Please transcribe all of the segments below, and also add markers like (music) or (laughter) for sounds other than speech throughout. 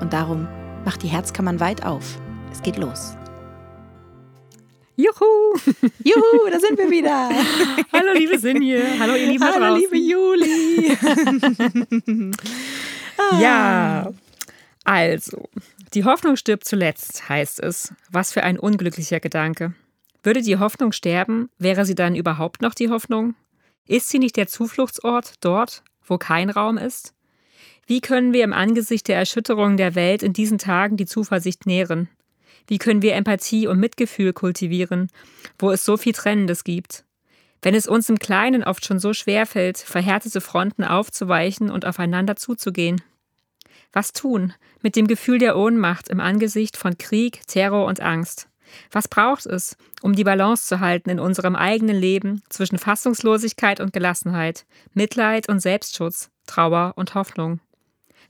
Und darum macht die Herzkammern weit auf. Es geht los. Juhu! (laughs) Juhu, da sind wir wieder. (laughs) Hallo liebe Sinje, hallo ihr lieben Hallo liebe Juli. (laughs) Ja, also, die Hoffnung stirbt zuletzt, heißt es. Was für ein unglücklicher Gedanke. Würde die Hoffnung sterben, wäre sie dann überhaupt noch die Hoffnung? Ist sie nicht der Zufluchtsort dort, wo kein Raum ist? Wie können wir im Angesicht der Erschütterung der Welt in diesen Tagen die Zuversicht nähren? Wie können wir Empathie und Mitgefühl kultivieren, wo es so viel Trennendes gibt? Wenn es uns im Kleinen oft schon so schwer fällt, verhärtete Fronten aufzuweichen und aufeinander zuzugehen. Was tun mit dem Gefühl der Ohnmacht im Angesicht von Krieg, Terror und Angst? Was braucht es, um die Balance zu halten in unserem eigenen Leben zwischen Fassungslosigkeit und Gelassenheit, Mitleid und Selbstschutz, Trauer und Hoffnung?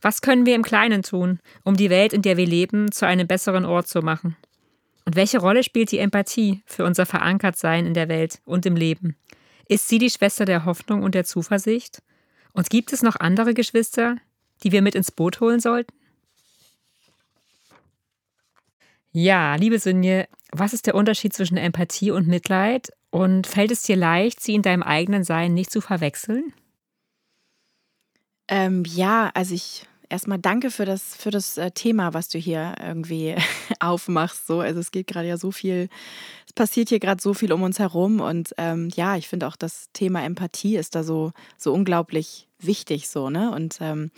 Was können wir im Kleinen tun, um die Welt, in der wir leben, zu einem besseren Ort zu machen? Und welche Rolle spielt die Empathie für unser Verankertsein in der Welt und im Leben? Ist sie die Schwester der Hoffnung und der Zuversicht? Und gibt es noch andere Geschwister, die wir mit ins Boot holen sollten? Ja, liebe Sünje, was ist der Unterschied zwischen Empathie und Mitleid? Und fällt es dir leicht, sie in deinem eigenen Sein nicht zu verwechseln? Ähm, ja, also ich erstmal danke für das, für das äh, Thema, was du hier irgendwie (laughs) aufmachst. So. Also es geht gerade ja so viel, es passiert hier gerade so viel um uns herum. Und ähm, ja, ich finde auch das Thema Empathie ist da so, so unglaublich wichtig, so, ne? Und ähm,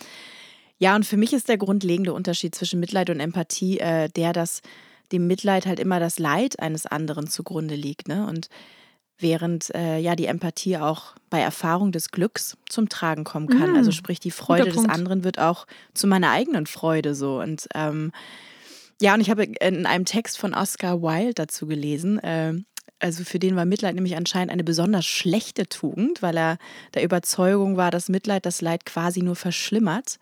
ja, und für mich ist der grundlegende Unterschied zwischen Mitleid und Empathie äh, der, dass dem Mitleid halt immer das Leid eines anderen zugrunde liegt, ne? Und während äh, ja die Empathie auch bei Erfahrung des Glücks zum Tragen kommen kann. Also mhm. Also sprich, die Freude des anderen wird auch zu meiner eigenen Freude so. Und ähm, ja, und ich habe in einem Text von Oscar Wilde dazu gelesen, äh, also für den war Mitleid nämlich anscheinend eine besonders schlechte Tugend, weil er der Überzeugung war, dass Mitleid das Leid quasi nur verschlimmert.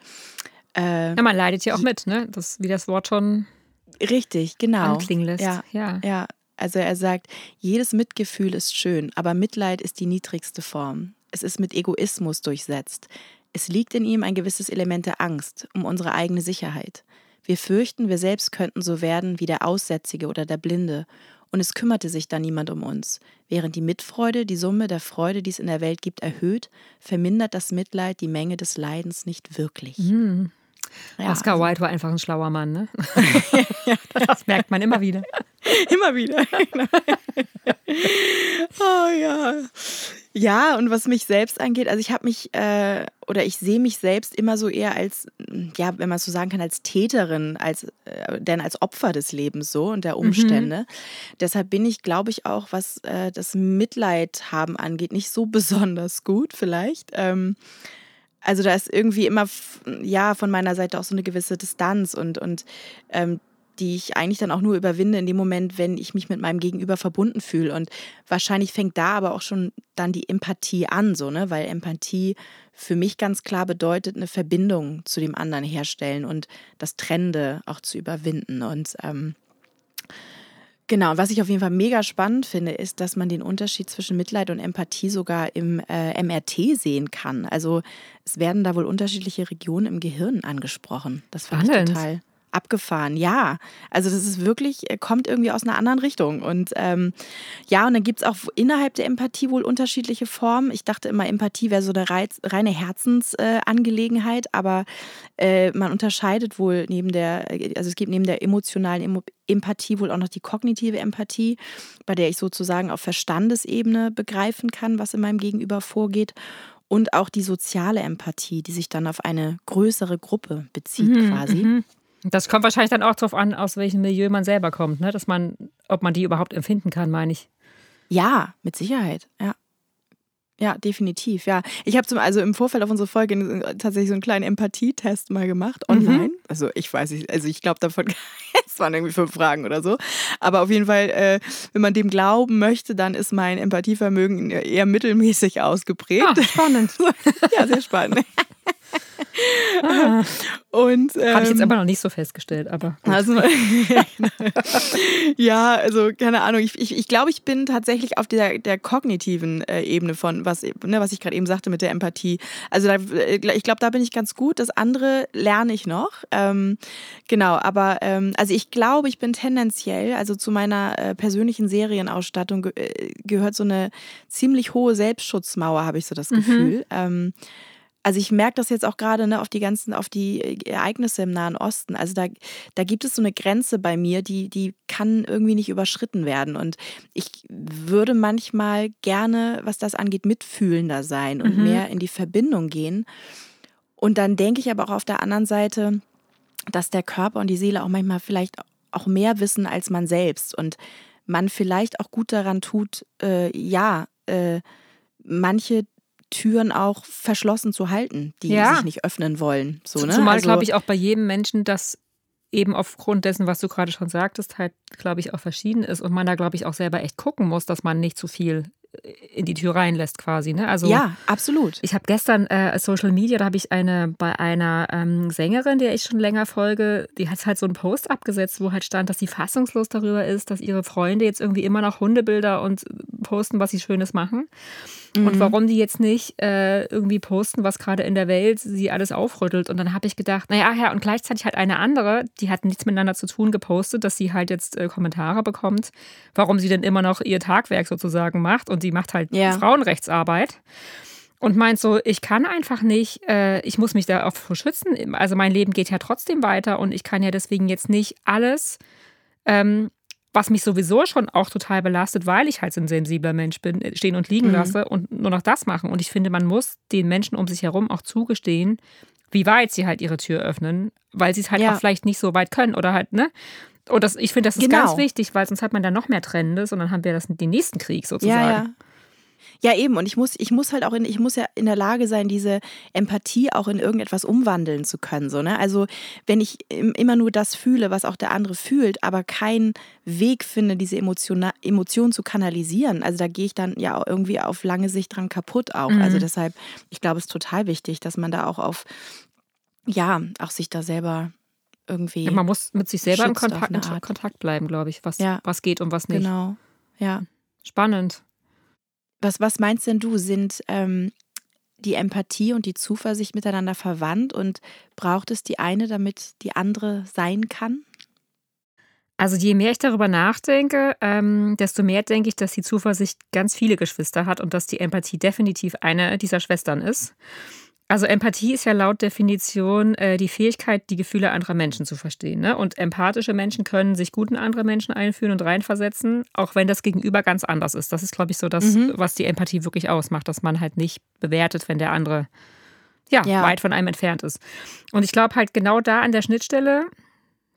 Äh, ja, man leidet ja auch mit, ne? Das, wie das Wort schon richtig, genau. anklingen lässt. Ja, ja. ja. Also er sagt, jedes Mitgefühl ist schön, aber Mitleid ist die niedrigste Form. Es ist mit Egoismus durchsetzt. Es liegt in ihm ein gewisses Element der Angst um unsere eigene Sicherheit. Wir fürchten, wir selbst könnten so werden wie der Aussätzige oder der Blinde, und es kümmerte sich dann niemand um uns. Während die Mitfreude die Summe der Freude, die es in der Welt gibt, erhöht, vermindert das Mitleid die Menge des Leidens nicht wirklich. Mhm. Ja, Oscar also. Wilde war einfach ein schlauer Mann, ne? (laughs) (laughs) das merkt man immer wieder. (laughs) immer wieder. oh ja. Ja, und was mich selbst angeht, also ich habe mich äh, oder ich sehe mich selbst immer so eher als, ja, wenn man so sagen kann, als Täterin, als äh, denn als Opfer des Lebens so und der mhm. Umstände. Mhm. Deshalb bin ich, glaube ich, auch, was äh, das Mitleid haben angeht, nicht so besonders gut vielleicht. Ähm, also da ist irgendwie immer, ja, von meiner Seite auch so eine gewisse Distanz und, und ähm, die ich eigentlich dann auch nur überwinde in dem Moment, wenn ich mich mit meinem Gegenüber verbunden fühle. Und wahrscheinlich fängt da aber auch schon dann die Empathie an, so, ne? Weil Empathie für mich ganz klar bedeutet, eine Verbindung zu dem anderen herstellen und das Trennende auch zu überwinden. Und ähm, Genau, was ich auf jeden Fall mega spannend finde, ist, dass man den Unterschied zwischen Mitleid und Empathie sogar im äh, MRT sehen kann. Also es werden da wohl unterschiedliche Regionen im Gehirn angesprochen. Das fand ich total abgefahren. Ja, also das ist wirklich, äh, kommt irgendwie aus einer anderen Richtung. Und ähm, ja, und dann gibt es auch innerhalb der Empathie wohl unterschiedliche Formen. Ich dachte immer, Empathie wäre so eine Reiz, reine Herzensangelegenheit, äh, aber äh, man unterscheidet wohl neben der, also es gibt neben der emotionalen Empathie wohl auch noch die kognitive Empathie, bei der ich sozusagen auf Verstandesebene begreifen kann, was in meinem Gegenüber vorgeht und auch die soziale Empathie, die sich dann auf eine größere Gruppe bezieht mhm, quasi. Mhm. Das kommt wahrscheinlich dann auch darauf an, aus welchem Milieu man selber kommt, ne? Dass man, ob man die überhaupt empfinden kann, meine ich. Ja, mit Sicherheit, ja. Ja, definitiv, ja. Ich habe zum also im Vorfeld auf unsere Folge tatsächlich so einen kleinen Empathietest mal gemacht, mhm. online. Mhm. Also ich weiß nicht, also ich glaube davon, (laughs) es waren irgendwie fünf Fragen oder so. Aber auf jeden Fall, äh, wenn man dem glauben möchte, dann ist mein Empathievermögen eher mittelmäßig ausgeprägt. Ah, spannend. (laughs) ja, sehr spannend. (laughs) Ah. (laughs) Und ähm, habe ich jetzt ähm, aber noch nicht so festgestellt, aber also, (laughs) ja, also keine Ahnung. Ich, ich, ich glaube, ich bin tatsächlich auf der, der kognitiven äh, Ebene von was, ne, was ich gerade eben sagte mit der Empathie. Also da, äh, ich glaube, da bin ich ganz gut. Das andere lerne ich noch. Ähm, genau, aber ähm, also ich glaube, ich bin tendenziell, also zu meiner äh, persönlichen Serienausstattung ge äh, gehört so eine ziemlich hohe Selbstschutzmauer, habe ich so das mhm. Gefühl. Ähm, also ich merke das jetzt auch gerade ne, auf die ganzen, auf die äh, Ereignisse im Nahen Osten. Also da, da gibt es so eine Grenze bei mir, die, die kann irgendwie nicht überschritten werden. Und ich würde manchmal gerne, was das angeht, mitfühlender sein und mhm. mehr in die Verbindung gehen. Und dann denke ich aber auch auf der anderen Seite, dass der Körper und die Seele auch manchmal vielleicht auch mehr wissen als man selbst. Und man vielleicht auch gut daran tut, äh, ja, äh, manche Türen auch verschlossen zu halten, die ja. sich nicht öffnen wollen. So, ne? Zumal, also, glaube ich, auch bei jedem Menschen das eben aufgrund dessen, was du gerade schon sagtest, halt, glaube ich, auch verschieden ist und man da, glaube ich, auch selber echt gucken muss, dass man nicht zu viel in die Tür reinlässt quasi. Ne? Also, ja, absolut. Ich habe gestern äh, Social Media, da habe ich eine bei einer ähm, Sängerin, der ich schon länger folge, die hat halt so einen Post abgesetzt, wo halt stand, dass sie fassungslos darüber ist, dass ihre Freunde jetzt irgendwie immer noch Hundebilder und posten, was sie Schönes machen. Mhm. Und warum die jetzt nicht äh, irgendwie posten, was gerade in der Welt sie alles aufrüttelt. Und dann habe ich gedacht, naja, ja, und gleichzeitig hat eine andere, die hat nichts miteinander zu tun, gepostet, dass sie halt jetzt äh, Kommentare bekommt, warum sie denn immer noch ihr Tagwerk sozusagen macht. Und sie macht halt ja. Frauenrechtsarbeit und meint so, ich kann einfach nicht, äh, ich muss mich da auch schützen. Also mein Leben geht ja trotzdem weiter und ich kann ja deswegen jetzt nicht alles ähm, was mich sowieso schon auch total belastet, weil ich halt ein sensibler Mensch bin, äh, stehen und liegen mhm. lasse und nur noch das machen. Und ich finde, man muss den Menschen um sich herum auch zugestehen, wie weit sie halt ihre Tür öffnen, weil sie es halt ja. auch vielleicht nicht so weit können oder halt, ne? Und das, ich finde, das ist genau. ganz wichtig, weil sonst hat man da noch mehr Trennendes und dann haben wir das, den nächsten Krieg sozusagen. Ja, ja. Ja, eben. Und ich muss, ich muss halt auch in, ich muss ja in der Lage sein, diese Empathie auch in irgendetwas umwandeln zu können. So, ne? Also, wenn ich immer nur das fühle, was auch der andere fühlt, aber keinen Weg finde, diese Emotion, Emotion zu kanalisieren, also da gehe ich dann ja auch irgendwie auf lange Sicht dran kaputt auch. Mhm. Also deshalb, ich glaube, es ist total wichtig, dass man da auch auf, ja, auch sich da selber irgendwie. Ja, man muss mit sich selber in Kontakt, in Kontakt bleiben, glaube ich, was, ja. was geht und was nicht. Genau. Ja. Spannend. Was, was meinst denn du? Sind ähm, die Empathie und die Zuversicht miteinander verwandt und braucht es die eine, damit die andere sein kann? Also je mehr ich darüber nachdenke, ähm, desto mehr denke ich, dass die Zuversicht ganz viele Geschwister hat und dass die Empathie definitiv eine dieser Schwestern ist. Also Empathie ist ja laut Definition äh, die Fähigkeit, die Gefühle anderer Menschen zu verstehen. Ne? Und empathische Menschen können sich gut in andere Menschen einfühlen und reinversetzen, auch wenn das Gegenüber ganz anders ist. Das ist, glaube ich, so das, mhm. was die Empathie wirklich ausmacht, dass man halt nicht bewertet, wenn der andere ja, ja. weit von einem entfernt ist. Und ich glaube halt genau da an der Schnittstelle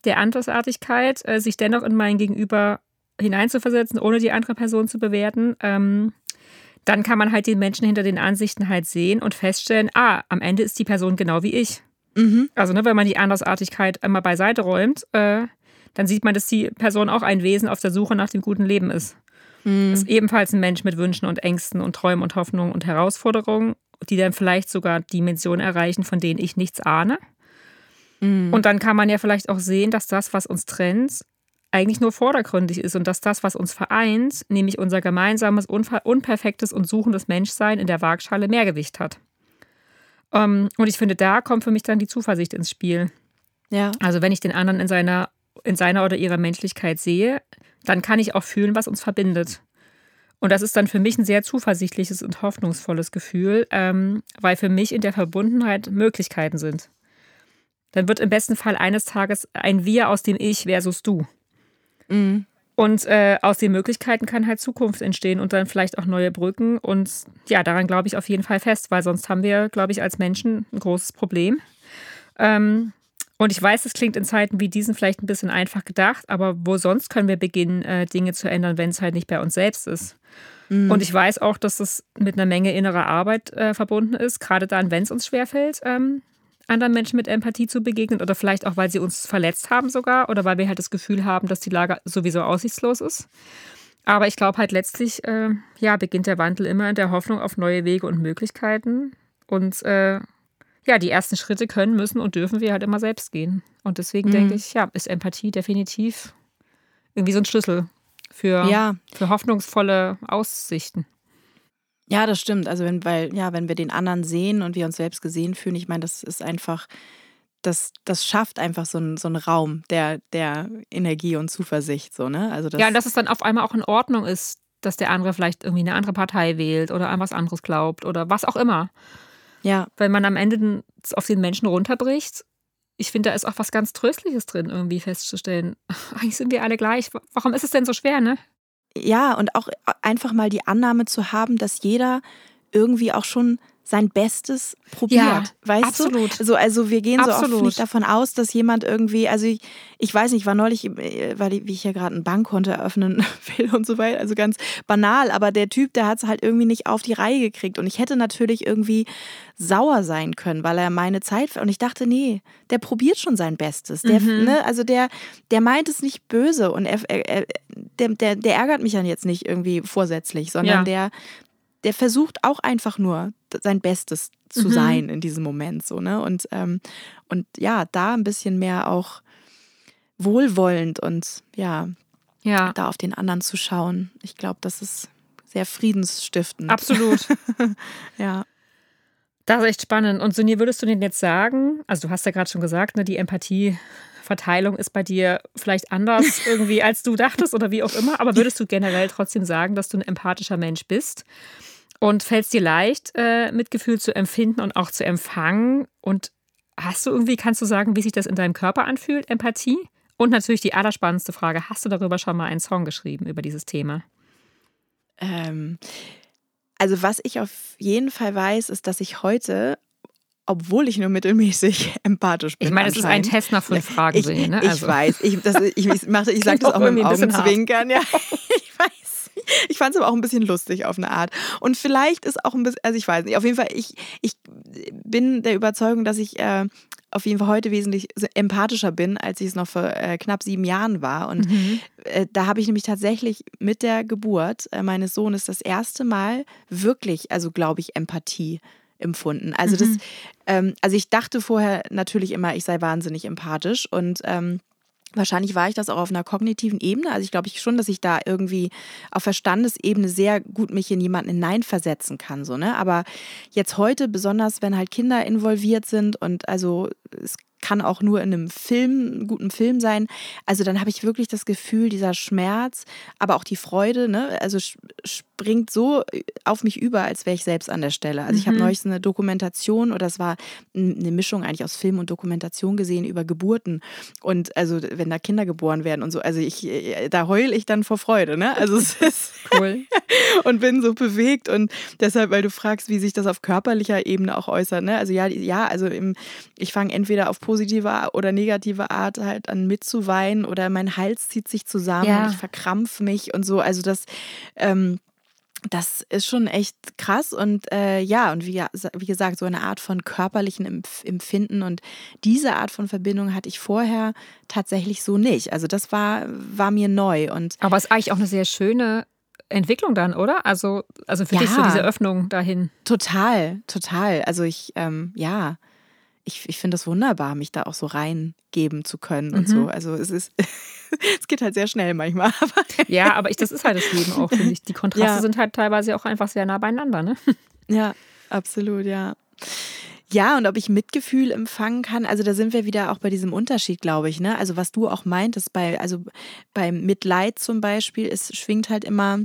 der Andersartigkeit, äh, sich dennoch in mein Gegenüber hineinzuversetzen, ohne die andere Person zu bewerten, ähm, dann kann man halt den Menschen hinter den Ansichten halt sehen und feststellen, ah, am Ende ist die Person genau wie ich. Mhm. Also, ne, wenn man die Andersartigkeit einmal beiseite räumt, äh, dann sieht man, dass die Person auch ein Wesen auf der Suche nach dem guten Leben ist. Mhm. Ist ebenfalls ein Mensch mit Wünschen und Ängsten und Träumen und Hoffnungen und Herausforderungen, die dann vielleicht sogar Dimensionen erreichen, von denen ich nichts ahne. Mhm. Und dann kann man ja vielleicht auch sehen, dass das, was uns trennt, eigentlich nur vordergründig ist und dass das, was uns vereint, nämlich unser gemeinsames, unperfektes und suchendes Menschsein in der Waagschale mehr Gewicht hat. Ähm, und ich finde, da kommt für mich dann die Zuversicht ins Spiel. Ja. Also wenn ich den anderen in seiner, in seiner oder ihrer Menschlichkeit sehe, dann kann ich auch fühlen, was uns verbindet. Und das ist dann für mich ein sehr zuversichtliches und hoffnungsvolles Gefühl, ähm, weil für mich in der Verbundenheit Möglichkeiten sind. Dann wird im besten Fall eines Tages ein Wir aus dem Ich versus Du. Mhm. Und äh, aus den Möglichkeiten kann halt Zukunft entstehen und dann vielleicht auch neue Brücken. Und ja, daran glaube ich auf jeden Fall fest, weil sonst haben wir, glaube ich, als Menschen ein großes Problem. Ähm, und ich weiß, es klingt in Zeiten wie diesen vielleicht ein bisschen einfach gedacht, aber wo sonst können wir beginnen, äh, Dinge zu ändern, wenn es halt nicht bei uns selbst ist? Mhm. Und ich weiß auch, dass das mit einer Menge innerer Arbeit äh, verbunden ist, gerade dann, wenn es uns schwerfällt, ähm, anderen Menschen mit Empathie zu begegnen oder vielleicht auch, weil sie uns verletzt haben sogar oder weil wir halt das Gefühl haben, dass die Lage sowieso aussichtslos ist. Aber ich glaube halt letztlich, äh, ja, beginnt der Wandel immer in der Hoffnung auf neue Wege und Möglichkeiten. Und äh, ja, die ersten Schritte können, müssen und dürfen wir halt immer selbst gehen. Und deswegen mhm. denke ich, ja, ist Empathie definitiv irgendwie so ein Schlüssel für, ja. für hoffnungsvolle Aussichten. Ja, das stimmt. Also wenn, weil, ja, wenn wir den anderen sehen und wir uns selbst gesehen fühlen, ich meine, das ist einfach, das, das schafft einfach so einen, so einen Raum der, der Energie und Zuversicht. So, ne? also das, ja, und dass es dann auf einmal auch in Ordnung ist, dass der andere vielleicht irgendwie eine andere Partei wählt oder an was anderes glaubt oder was auch immer. Ja. Wenn man am Ende auf den Menschen runterbricht, ich finde, da ist auch was ganz Tröstliches drin, irgendwie festzustellen. (laughs) Eigentlich sind wir alle gleich. Warum ist es denn so schwer, ne? Ja, und auch einfach mal die Annahme zu haben, dass jeder irgendwie auch schon sein Bestes probiert. Ja, weißt absolut. du? So, also wir gehen absolut. so oft nicht davon aus, dass jemand irgendwie, also ich, ich weiß nicht, war neulich, äh, weil wie ich ja gerade ein Bankkonto eröffnen (laughs) will und so weiter, also ganz banal, aber der Typ, der hat es halt irgendwie nicht auf die Reihe gekriegt und ich hätte natürlich irgendwie sauer sein können, weil er meine Zeit und ich dachte, nee, der probiert schon sein Bestes. Der, mhm. ne, also der, der meint es nicht böse und er, er, der, der, der ärgert mich dann jetzt nicht irgendwie vorsätzlich, sondern ja. der, der versucht auch einfach nur sein Bestes zu mhm. sein in diesem Moment so ne und ähm, und ja da ein bisschen mehr auch wohlwollend und ja ja da auf den anderen zu schauen ich glaube das ist sehr friedensstiftend absolut (laughs) ja das ist echt spannend und Sunir würdest du denn jetzt sagen also du hast ja gerade schon gesagt ne die Empathie Verteilung ist bei dir vielleicht anders (laughs) irgendwie, als du dachtest oder wie auch immer. Aber würdest du generell trotzdem sagen, dass du ein empathischer Mensch bist? Und fällt es dir leicht, äh, Mitgefühl zu empfinden und auch zu empfangen? Und hast du irgendwie, kannst du sagen, wie sich das in deinem Körper anfühlt, Empathie? Und natürlich die allerspannendste Frage, hast du darüber schon mal einen Song geschrieben, über dieses Thema? Ähm, also was ich auf jeden Fall weiß, ist, dass ich heute obwohl ich nur mittelmäßig (laughs) empathisch bin. Ich meine, es ist ein Test nach fünf Fragen. Ich, sehen, ne? also. ich weiß, ich, das, ich, ich, ich (laughs) sage das auch mit dem Augenzwinkern. Ja, (laughs) ich weiß. Ich fand es aber auch ein bisschen lustig auf eine Art. Und vielleicht ist auch ein bisschen, also ich weiß nicht, auf jeden Fall, ich, ich bin der Überzeugung, dass ich äh, auf jeden Fall heute wesentlich empathischer bin, als ich es noch vor äh, knapp sieben Jahren war. Und mhm. äh, da habe ich nämlich tatsächlich mit der Geburt äh, meines Sohnes das erste Mal wirklich, also glaube ich, Empathie empfunden. Also mhm. das, ähm, also ich dachte vorher natürlich immer, ich sei wahnsinnig empathisch und ähm, Wahrscheinlich war ich das auch auf einer kognitiven Ebene. Also ich glaube ich schon, dass ich da irgendwie auf Verstandesebene sehr gut mich in jemanden hineinversetzen kann. So, ne? Aber jetzt heute, besonders wenn halt Kinder involviert sind und also es kann auch nur in einem Film, guten Film sein. Also dann habe ich wirklich das Gefühl, dieser Schmerz, aber auch die Freude, ne, also springt so auf mich über, als wäre ich selbst an der Stelle. Also ich habe mhm. neulich eine Dokumentation oder es war eine Mischung eigentlich aus Film und Dokumentation gesehen über Geburten und also wenn da Kinder geboren werden und so, also ich da heul ich dann vor Freude, ne? Also es (laughs) ist cool (laughs) und bin so bewegt und deshalb, weil du fragst, wie sich das auf körperlicher Ebene auch äußert, ne? Also ja, ja, also im, ich fange entweder auf positive oder negative Art halt an mitzuweinen oder mein Hals zieht sich zusammen ja. und ich verkrampf mich und so. Also das, ähm, das ist schon echt krass und äh, ja, und wie, wie gesagt, so eine Art von körperlichen Empfinden und diese Art von Verbindung hatte ich vorher tatsächlich so nicht. Also das war, war mir neu. Und Aber es ist eigentlich auch eine sehr schöne Entwicklung dann, oder? Also, also für ja, dich so diese Öffnung dahin. Total, total. Also ich, ähm, ja, ich, ich finde es wunderbar, mich da auch so reingeben zu können und mhm. so. Also es ist, (laughs) es geht halt sehr schnell manchmal. (laughs) ja, aber ich, das ist halt das Leben auch, finde ich. Die Kontraste ja. sind halt teilweise auch einfach sehr nah beieinander, ne? (laughs) Ja, absolut, ja. Ja, und ob ich Mitgefühl empfangen kann, also da sind wir wieder auch bei diesem Unterschied, glaube ich. Ne? Also was du auch meintest, bei, also beim Mitleid zum Beispiel, es schwingt halt immer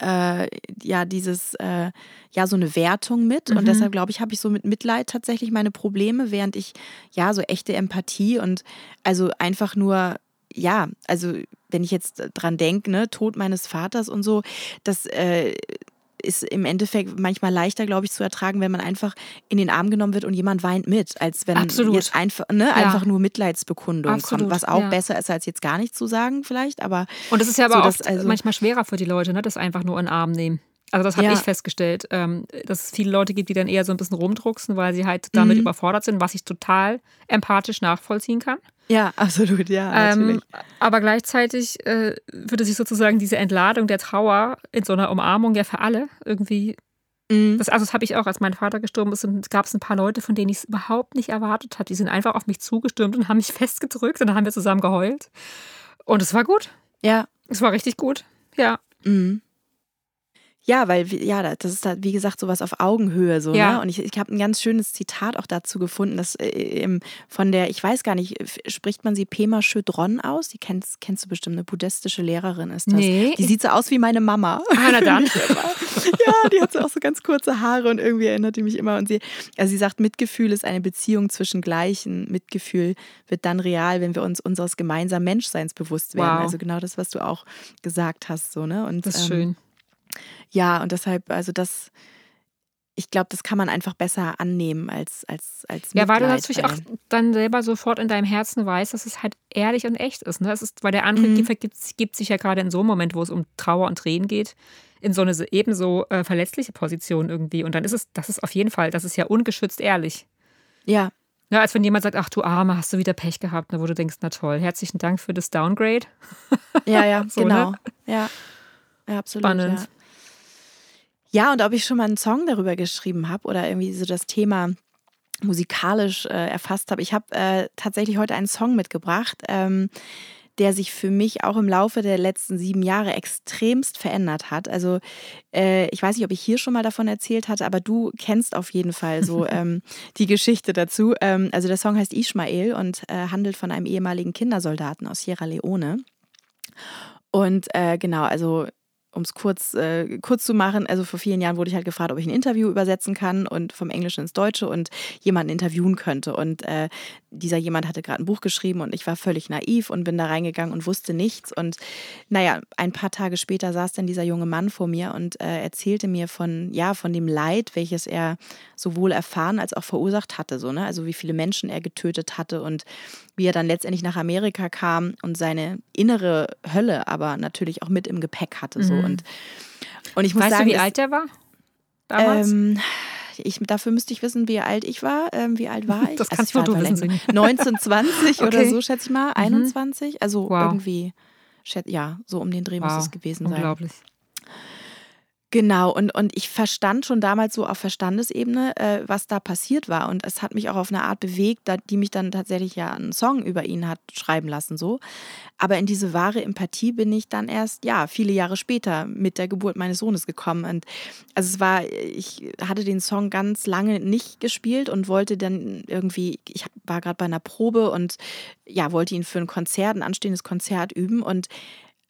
äh, ja dieses äh, ja so eine Wertung mit mhm. und deshalb glaube ich habe ich so mit Mitleid tatsächlich meine Probleme während ich ja so echte Empathie und also einfach nur ja also wenn ich jetzt dran denke ne Tod meines Vaters und so das äh, ist im Endeffekt manchmal leichter, glaube ich, zu ertragen, wenn man einfach in den Arm genommen wird und jemand weint mit, als wenn Absolut. jetzt einfach, ne, Ja. einfach nur Mitleidsbekundung Absolut, kommt, was auch ja. besser ist, als jetzt gar nichts zu sagen, vielleicht. Aber Und das ist ja aber So, auch also- manchmal schwerer für die Leute, ne, das einfach nur in den Arm nehmen. Also das habe Ja. ich festgestellt, ähm, dass es viele Leute gibt, die dann eher so ein bisschen rumdrucksen, weil sie halt damit Mhm. überfordert sind, was ich total empathisch nachvollziehen kann. ja, absolut, ja, Ähm, aber gleichzeitig äh, würde sich sozusagen diese Entladung der Trauer in so einer Umarmung ja für alle irgendwie. Mhm. Das, also das habe ich auch, als mein Vater gestorben ist, und gab es ein paar Leute, von denen ich es überhaupt nicht erwartet habe. Die sind einfach auf mich zugestürmt und haben mich (laughs) festgedrückt und dann haben wir zusammen geheult. Und es war gut. Ja, Es war richtig gut. Ja. Mhm. Ja, weil, ja, das ist halt, wie gesagt, sowas auf Augenhöhe so. Ja. Ne? Und ich, ich habe ein ganz schönes Zitat auch dazu gefunden, das äh, im- von der, ich weiß gar nicht, spricht man sie Pema Chödron aus? Die kennst, kennst du bestimmt, eine buddhistische Lehrerin ist das. Nee. Die sieht so aus wie meine Mama. Ah, na dann. (laughs) ja, die hat so auch so ganz kurze Haare und irgendwie erinnert die mich immer. Und sie, also sie sagt, Mitgefühl ist eine Beziehung zwischen Gleichen. Mitgefühl wird dann real, wenn wir uns unseres gemeinsamen Menschseins bewusst werden. Wow. Also genau das, was du auch gesagt hast. So, ne? und, Das ist ähm, schön. Ja, und deshalb, also das, ich glaube, das kann man einfach besser annehmen als als als Ja, weil du Mitleid, natürlich auch dann selber sofort in deinem Herzen weißt, dass es halt ehrlich und echt ist. Ne? Es ist weil der andere Mhm. gibt, gibt, sich ja gerade in so einem Moment, wo es um Trauer und Tränen geht, in so eine so- ebenso äh, verletzliche Position irgendwie. Und dann ist es, das ist auf jeden Fall, das ist ja ungeschützt ehrlich. ja, Ja, als wenn jemand sagt, ach du Arme, hast du wieder Pech gehabt, ne, wo du denkst, na toll, herzlichen Dank für das Downgrade. ja, ja, (laughs) So, ne? genau, ja, ja, absolut. Spannend. Ja. Ja, und ob ich schon mal einen Song darüber geschrieben habe oder irgendwie so das Thema musikalisch äh, erfasst habe. Ich habe äh, tatsächlich heute einen Song mitgebracht, ähm, der sich für mich auch im Laufe der letzten sieben Jahre extremst verändert hat. Also äh, ich weiß nicht, ob ich hier schon mal davon erzählt hatte, aber du kennst auf jeden Fall so (laughs) ähm, die Geschichte dazu. Ähm, also der Song heißt Ishmael und äh, handelt von einem ehemaligen Kindersoldaten aus Sierra Leone. Und äh, genau, also um es kurz, äh, kurz zu machen, also vor vielen Jahren wurde ich halt gefragt, ob ich ein Interview übersetzen kann und vom Englischen ins Deutsche und jemanden interviewen könnte. Und äh, dieser jemand hatte gerade ein Buch geschrieben und ich war völlig naiv und bin da reingegangen und wusste nichts. Und naja, ein paar Tage später saß dann dieser junge Mann vor mir und äh, erzählte mir von, ja, von dem Leid, welches er sowohl erfahren als auch verursacht hatte. So, ne? Also wie viele Menschen er getötet hatte und wie er dann letztendlich nach Amerika kam und seine innere Hölle aber natürlich auch mit im Gepäck hatte. So. Mhm. Und, und ich muss Weißt sagen, du, wie alt der war? Damals? ähm, ich, dafür müsste ich wissen, wie alt ich war. Ähm, wie alt war (laughs) ich? Das Also kannst ich war nur du wissen, 19, 20 (laughs) oder Okay. Mhm. so, schätze ich mal. 21. Also Wow. irgendwie, ja, so um den Dreh muss wow, es gewesen sein. unglaublich. Genau, und, und ich verstand schon damals so auf Verstandesebene, äh, was da passiert war. Und es hat mich auch auf eine Art bewegt, da, die mich dann tatsächlich ja einen Song über ihn hat schreiben lassen. so. Aber in diese wahre Empathie bin ich dann erst, ja, viele Jahre später mit der Geburt meines Sohnes gekommen. Und also es war, ich hatte den Song ganz lange nicht gespielt und wollte dann irgendwie, ich war gerade bei einer Probe und ja, wollte ihn für ein Konzert, ein anstehendes Konzert üben. Und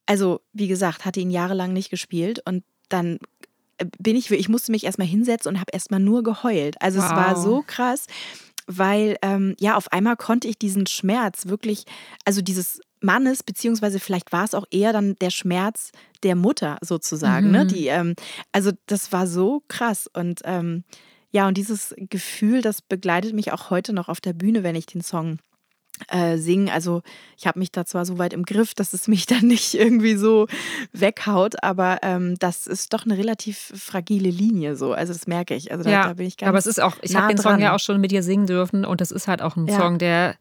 also, wie gesagt, hatte ihn jahrelang nicht gespielt und dann äh, bin ich, ich musste mich erstmal hinsetzen und habe erstmal nur geheult. Also es war Wow. so krass, weil ähm, ja, auf einmal konnte ich diesen Schmerz wirklich, also dieses Mannes, beziehungsweise vielleicht war es auch eher dann der Schmerz der Mutter sozusagen, ne? Mhm. Die, ähm, also das war so krass und ähm, ja, und dieses Gefühl, das begleitet mich auch heute noch auf der Bühne, wenn ich den Song äh, singen. Also ich habe mich da zwar so weit im Griff, dass es mich (laughs) dann nicht irgendwie so weghaut, aber ähm, das ist doch eine relativ fragile Linie so. Also das merke ich. Also da, ja, da bin ich ganz aber es ist auch, ich nah habe den Song ja auch schon mit dir singen dürfen und das ist halt auch ein Ja. Song, der,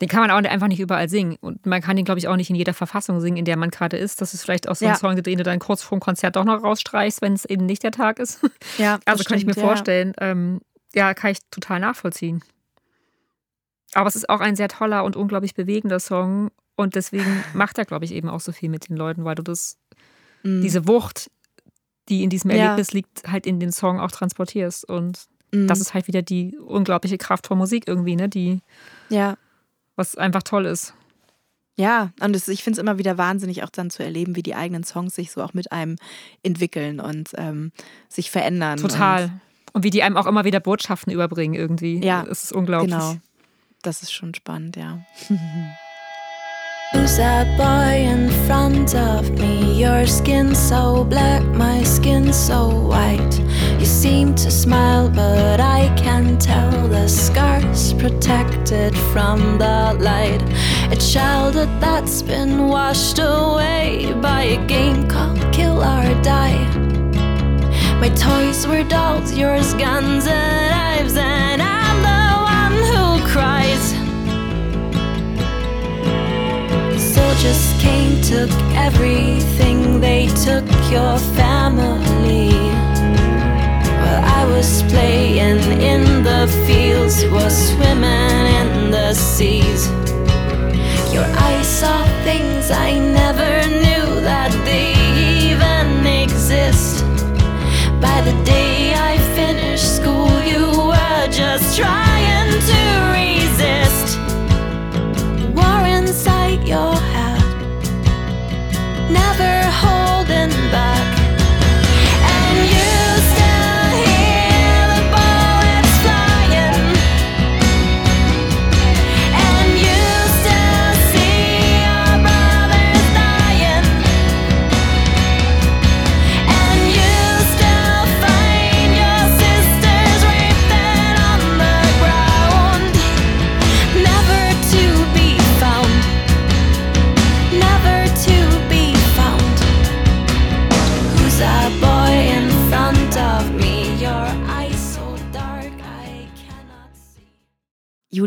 den kann man auch einfach nicht überall singen und man kann den, glaube ich, auch nicht in jeder Verfassung singen, in der man gerade ist. Das ist vielleicht auch so ein Ja. Song, den du dann kurz vor dem Konzert doch noch rausstreichst, wenn es eben nicht der Tag ist. Ja, (laughs) Also kann ich mir stimmt, ja. vorstellen, ähm, ja, kann ich total nachvollziehen. Aber es ist auch ein sehr toller und unglaublich bewegender Song und deswegen (sighs) macht er, glaube ich, eben auch so viel mit den Leuten, weil du das, Mhm. diese Wucht, die in diesem Ja. Erlebnis liegt, halt in den Song auch transportierst und Mhm. das ist halt wieder die unglaubliche Kraft von Musik irgendwie, ne? Die, ja. was einfach toll ist. Ja, und es, ich finde es immer wieder wahnsinnig, auch dann zu erleben, wie die eigenen Songs sich so auch mit einem entwickeln und ähm, sich verändern. Total. Und wie die einem auch immer wieder Botschaften überbringen irgendwie. Ja, Es ist Und, unglaublich. genau. Das ist schon spannend, ja. Who's that boy in front of me? Your skin so black, my skin so white. You seem to smile, but I can tell the scars protected from the light. A childhood that's been washed away by a game called Kill or Die. My toys were dolls, yours guns and knives, and Soldiers came, took everything, they took your family. While I was playing in the fields, was swimming in the seas. Your eyes saw things I never knew that they even exist. By the day I finished school, you were just trying to resist. War inside your never hold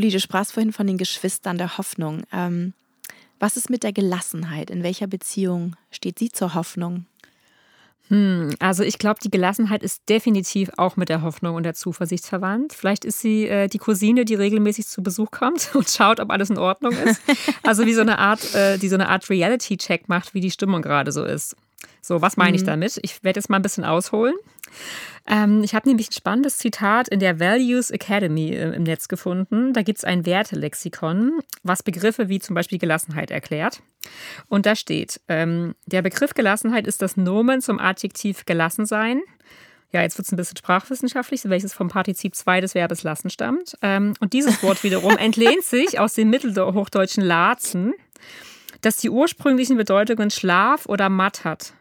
Juli, du sprachst vorhin von den Geschwistern der Hoffnung. Ähm, was ist mit der Gelassenheit? In welcher Beziehung steht sie zur Hoffnung? Hm, also ich glaube, die Gelassenheit ist definitiv auch mit der Hoffnung und der Zuversicht verwandt. Vielleicht ist sie äh, die Cousine, die regelmäßig zu Besuch kommt (laughs) und schaut, ob alles in Ordnung ist. Also wie so eine Art, äh, die so eine Art Reality-Check macht, wie die Stimmung gerade so ist. So, was meine ich damit? Ich werde jetzt mal ein bisschen ausholen. Ähm, ich habe nämlich ein spannendes Zitat in der Values Academy äh, im Netz gefunden. Da gibt es ein Wertelexikon, was Begriffe wie zum Beispiel Gelassenheit erklärt. Und da steht, ähm, der Begriff Gelassenheit ist das Nomen zum Adjektiv gelassen sein. Ja, jetzt wird es ein bisschen sprachwissenschaftlich, welches vom Partizip 2 des Verbes lassen stammt. Ähm, und dieses Wort wiederum (laughs) entlehnt sich aus dem mittelhochdeutschen Lazen, das die ursprünglichen Bedeutungen Schlaf oder Matt hat.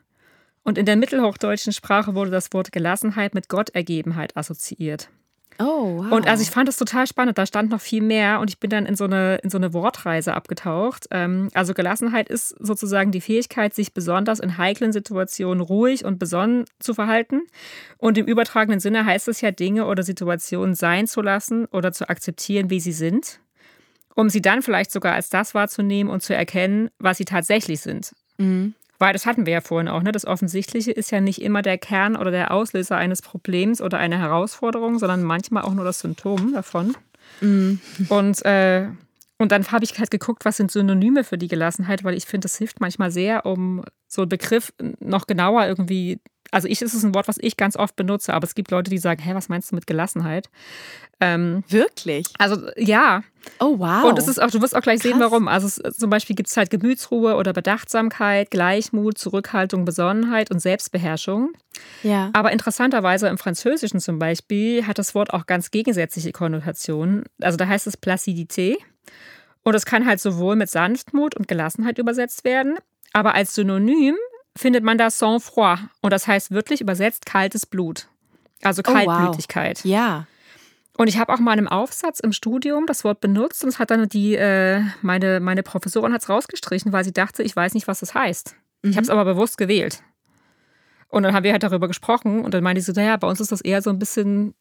Und in der mittelhochdeutschen Sprache wurde das Wort Gelassenheit mit Gottergebenheit assoziiert. Oh, wow. Und also ich fand das total spannend, da stand noch viel mehr und ich bin dann in so eine, in so eine Wortreise abgetaucht. Ähm, also Gelassenheit ist sozusagen die Fähigkeit, sich besonders in heiklen Situationen ruhig und besonnen zu verhalten. Und im übertragenen Sinne heißt es ja, Dinge oder Situationen sein zu lassen oder zu akzeptieren, wie sie sind, um sie dann vielleicht sogar als das wahrzunehmen und zu erkennen, was sie tatsächlich sind. Mhm. Weil das hatten wir ja vorhin auch, ne? Das Offensichtliche ist ja nicht immer der Kern oder der Auslöser eines Problems oder einer Herausforderung, sondern manchmal auch nur das Symptom davon. Und, äh, und dann habe ich halt geguckt, was sind Synonyme für die Gelassenheit, weil ich finde, das hilft manchmal sehr, um so einen Begriff noch genauer irgendwie. Also ich ist es ein Wort, was ich ganz oft benutze, aber es gibt Leute, die sagen, hä, was meinst du mit Gelassenheit? Ähm, Wirklich? also ja, Oh, wow. und es ist auch, du wirst auch gleich sehen, Krass. warum. Also es, zum Beispiel gibt es halt Gemütsruhe oder Bedachtsamkeit, Gleichmut, Zurückhaltung, Besonnenheit und Selbstbeherrschung. ja. Aber interessanterweise im Französischen zum Beispiel hat das Wort auch ganz gegensätzliche Konnotationen. Also da heißt es Placidité. Und es kann halt sowohl mit Sanftmut und Gelassenheit übersetzt werden, aber als Synonym findet man da Sang-Froid. Und das heißt wirklich übersetzt kaltes Blut. Also Oh, wow. Kaltblütigkeit. Ja. Und ich habe auch mal in einem Aufsatz im Studium das Wort benutzt und es hat dann die, äh, meine, meine Professorin hat es rausgestrichen, weil sie dachte, ich weiß nicht, was das heißt. Ich habe es aber bewusst gewählt. Und dann haben wir halt darüber gesprochen und dann meinte sie so, naja, bei uns ist das eher so ein bisschen,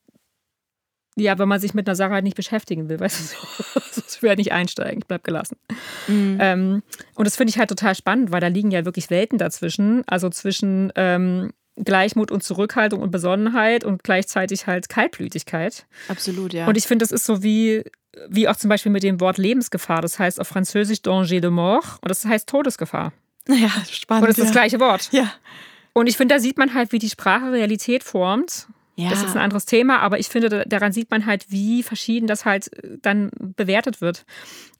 ja, wenn man sich mit einer Sache halt nicht beschäftigen will, (laughs) weißt du, so, ich werde nicht einsteigen, ich bleib gelassen. Ähm, und das finde ich halt total spannend, weil da liegen ja wirklich Welten dazwischen, also zwischen ähm, Gleichmut und Zurückhaltung und Besonnenheit und gleichzeitig halt Kaltblütigkeit. Absolut, ja. Und ich finde, das ist so wie, wie auch zum Beispiel mit dem Wort Lebensgefahr. Das heißt auf Französisch Danger de mort und das heißt Todesgefahr. ja, spannend. Und das ist ja. das gleiche Wort. Ja. Und ich finde, da sieht man halt, wie die Sprache Realität formt. Ja. Das ist ein anderes Thema, aber ich finde, da- daran sieht man halt, wie verschieden das halt äh, dann bewertet wird.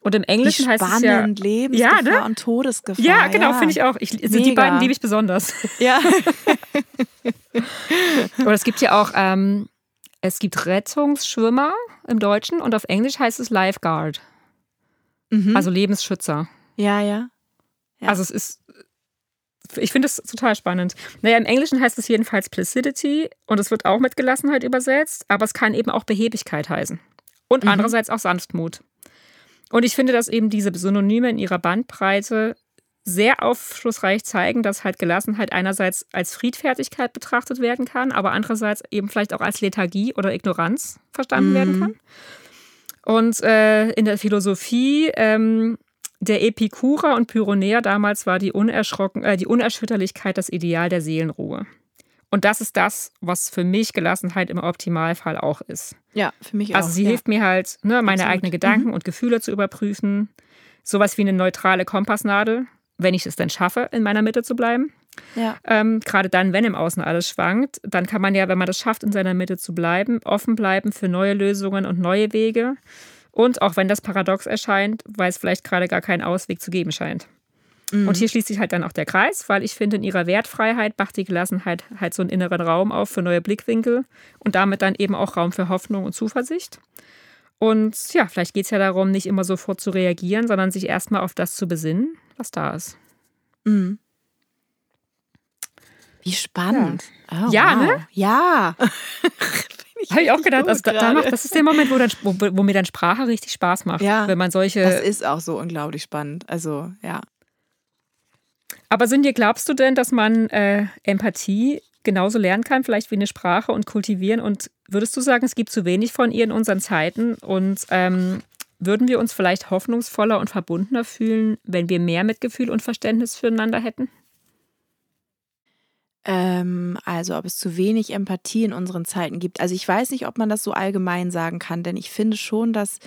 Und im Englischen heißt es ja. Lebensgefahr Ja, ne? und Todesgefahr. Ja, genau, finde ich auch. Ich, also die beiden liebe ich besonders. Ja. (laughs) (laughs) Oder es gibt ja auch, ähm, es gibt Rettungsschwimmer im Deutschen und auf Englisch heißt es Lifeguard, Mhm. also Lebensschützer. ja, ja. Ja. Also es ist, Ich finde das total spannend. Naja, im Englischen heißt es jedenfalls Placidity und es wird auch mit Gelassenheit übersetzt, aber es kann eben auch Behebigkeit heißen. Und mhm. andererseits auch Sanftmut. Und ich finde, dass eben diese Synonyme in ihrer Bandbreite sehr aufschlussreich zeigen, dass halt Gelassenheit einerseits als Friedfertigkeit betrachtet werden kann, aber andererseits eben vielleicht auch als Lethargie oder Ignoranz verstanden mhm. werden kann. Und äh, in der Philosophie ähm, der Epikurer und Pyronäer damals war die, Unerschrocken, äh, die Unerschütterlichkeit das Ideal der Seelenruhe. Und das ist das, was für mich Gelassenheit im Optimalfall auch ist. Ja, für mich also auch. Also sie ja. hilft mir halt, ne, meine Absolut. eigenen Gedanken mhm. und Gefühle zu überprüfen. Sowas wie eine neutrale Kompassnadel, wenn ich es denn schaffe, in meiner Mitte zu bleiben. Ja. Ähm, Gerade dann, wenn im Außen alles schwankt, dann kann man ja, wenn man das schafft, in seiner Mitte zu bleiben, offen bleiben für neue Lösungen und neue Wege. Und auch wenn das paradox erscheint, weil es vielleicht gerade gar keinen Ausweg zu geben scheint. Mhm. Und hier schließt sich halt dann auch der Kreis, weil ich finde, in ihrer Wertfreiheit macht die Gelassenheit halt so einen inneren Raum auf für neue Blickwinkel und damit dann eben auch Raum für Hoffnung und Zuversicht. Und ja, vielleicht geht es ja darum, nicht immer sofort zu reagieren, sondern sich erstmal auf das zu besinnen, was da ist. Mhm. Wie spannend. Ja, oh, ja wow. ne? Ja. (laughs) Habe ich auch gedacht, also da, macht, das ist der Moment, wo, dann, wo, wo, mir dann Sprache richtig Spaß macht. Ja, wenn man solche. Das ist auch so unglaublich spannend. Also, ja. Aber sind dir, glaubst du denn, dass man äh, Empathie genauso lernen kann, vielleicht wie eine Sprache und kultivieren? Und würdest du sagen, es gibt zu wenig von ihr in unseren Zeiten? Und ähm, würden wir uns vielleicht hoffnungsvoller und verbundener fühlen, wenn wir mehr Mitgefühl und Verständnis füreinander hätten? Ähm, also ob es zu wenig Empathie in unseren Zeiten gibt. Also ich weiß nicht, ob man das so allgemein sagen kann, denn ich finde schon, dass,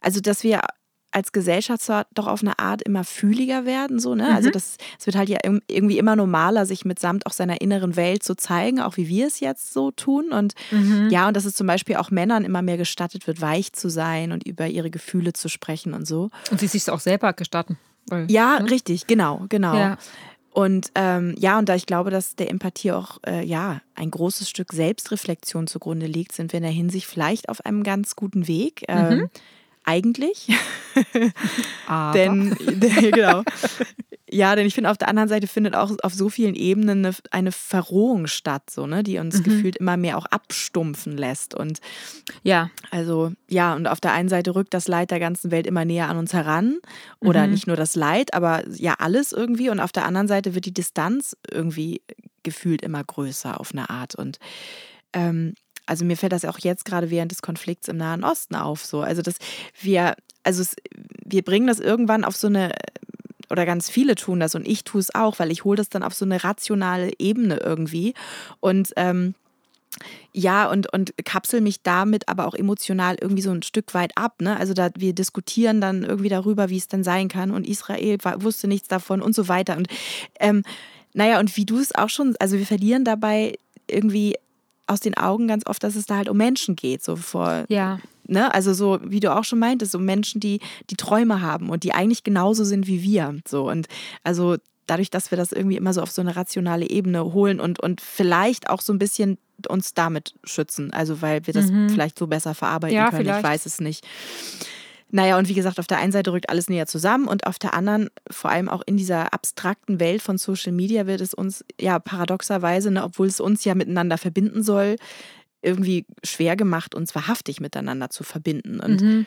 also dass wir als Gesellschaft zwar doch auf eine Art immer fühliger werden, so, ne? Also mhm. Also das, es wird halt ja irgendwie immer normaler, sich mitsamt auch seiner inneren Welt zu zeigen, auch wie wir es jetzt so tun. Und mhm. ja, und dass es zum Beispiel auch Männern immer mehr gestattet wird, weich zu sein und über ihre Gefühle zu sprechen und so. Und sie sich auch selber gestatten. Weil, ja, ne? richtig, genau, genau. Ja. Und ähm, ja, und da ich glaube, dass der Empathie auch äh, ja ein großes Stück Selbstreflexion zugrunde liegt, sind wir in der Hinsicht vielleicht auf einem ganz guten Weg. Ähm, mhm eigentlich. (laughs) Aber. denn, (laughs) genau. Ja, denn ich finde, auf der anderen Seite findet auch auf so vielen Ebenen eine, eine Verrohung statt, so, ne, die uns mhm. gefühlt immer mehr auch abstumpfen lässt. Und ja. Also, ja, und auf der einen Seite rückt das Leid der ganzen Welt immer näher an uns heran. Oder mhm. nicht nur das Leid, aber ja, alles irgendwie. Und auf der anderen Seite wird die Distanz irgendwie gefühlt immer größer auf eine Art. Und ähm, also mir fällt das auch jetzt gerade während des Konflikts im Nahen Osten auf. So. Also dass wir, also es, wir bringen das irgendwann auf so eine, oder ganz viele tun das und ich tue es auch, weil ich hole das dann auf so eine rationale Ebene irgendwie. Und ähm, ja, und, und kapsel mich damit aber auch emotional irgendwie so ein Stück weit ab. Ne? Also da, wir diskutieren dann irgendwie darüber, wie es denn sein kann. Und Israel war, wusste nichts davon und so weiter. Und ähm, naja, und wie du es auch schon, also wir verlieren dabei irgendwie aus den Augen ganz oft, dass es da halt um Menschen geht, so vor. Ja. Ne? Also so, wie du auch schon meintest, um Menschen, die die Träume haben und die eigentlich genauso sind wie wir. So und also dadurch, dass wir das irgendwie immer so auf so eine rationale Ebene holen und, und vielleicht auch so ein bisschen uns damit schützen. Also weil wir das mhm. vielleicht so besser verarbeiten ja, können. Vielleicht. Ich weiß es nicht. Naja, und wie gesagt, auf der einen Seite rückt alles näher zusammen und auf der anderen, vor allem auch in dieser abstrakten Welt von Social Media, wird es uns ja paradoxerweise, ne, obwohl es uns ja miteinander verbinden soll, irgendwie schwer gemacht, uns wahrhaftig miteinander zu verbinden. Und mhm.